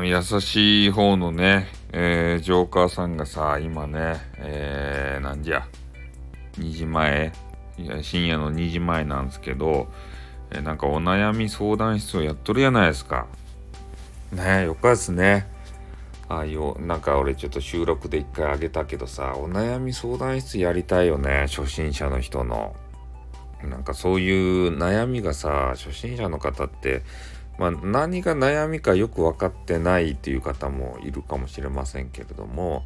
優しい方のね、えー、ジョーカーさんがさ、今ね、えー、なんじゃ、2時前、いや深夜の2時前なんですけど、えー、なんかお悩み相談室をやっとるやないですか。ねよかですね。ああいう、なんか俺ちょっと収録で一回あげたけどさ、お悩み相談室やりたいよね、初心者の人の。なんかそういう悩みがさ、初心者の方って、まあ、何が悩みかよく分かってないっていう方もいるかもしれませんけれども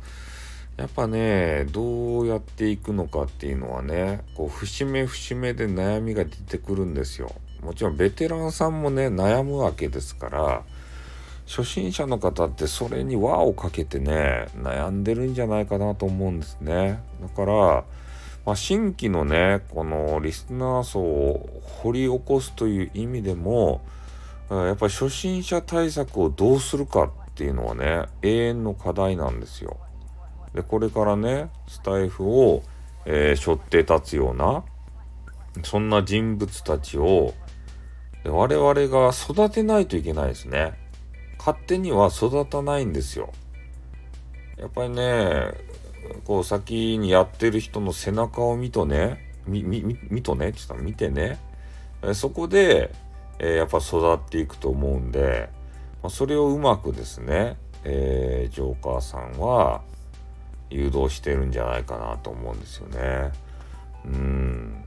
やっぱねどうやっていくのかっていうのはねこう節目節目で悩みが出てくるんですよ。もちろんベテランさんもね悩むわけですから初心者の方ってそれに輪をかけてね悩んでるんじゃないかなと思うんですね。だから、まあ、新規のねこのリスナー層を掘り起こすという意味でもやっぱり初心者対策をどうするかっていうのはね永遠の課題なんですよ。でこれからねスタイフを、えー、背負って立つようなそんな人物たちを我々が育てないといけないですね。勝手には育たないんですよ。やっぱりねこう先にやってる人の背中を見とね見見見とねちょっと見てねそこでえー、やっぱ育っていくと思うんで、まあ、それをうまくですね、えー、ジョーカーさんは誘導してるんじゃないかなと思うんですよね。うん。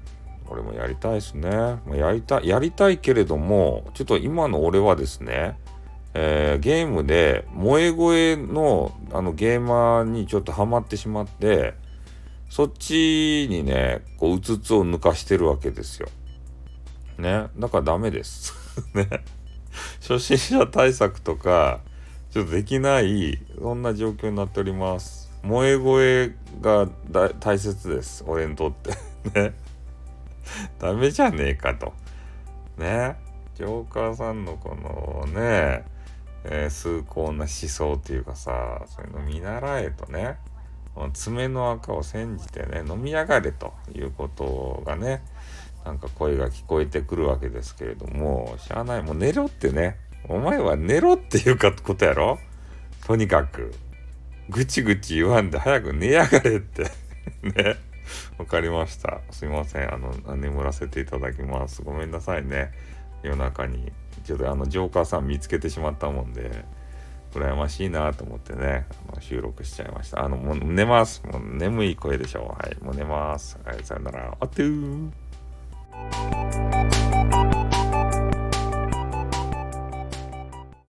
俺もやりたいですね。ま、やりたい、やりたいけれども、ちょっと今の俺はですね、えー、ゲームで萌え声のあのゲーマーにちょっとハマってしまって、そっちにね、こう、うつつを抜かしてるわけですよ。ね。だからダメです。ね。初心者対策とか、ちょっとできない、そんな状況になっております。萌え声が大切です。俺にとって。ね。ダメじゃねえかと。ね。ジョーカーさんのこのね、えー、崇高な思想っていうかさ、そういうの見習えとね、爪の赤を煎じてね、飲みやがれということがね、なんか声が聞こえてくるわけですけれども、しゃあない。もう寝ろってね。お前は寝ろっていうかことやろとにかく。ぐちぐち言わんで早く寝やがれって ね。わかりました。すいません。あの、眠らせていただきます。ごめんなさいね。夜中に。ちょっとあの、ジョーカーさん見つけてしまったもんで、羨ましいなと思ってね、あの収録しちゃいました。あの、もう寝ます。もう眠い声でしょ。はい。もう寝ます。はい、さよなら。あってー。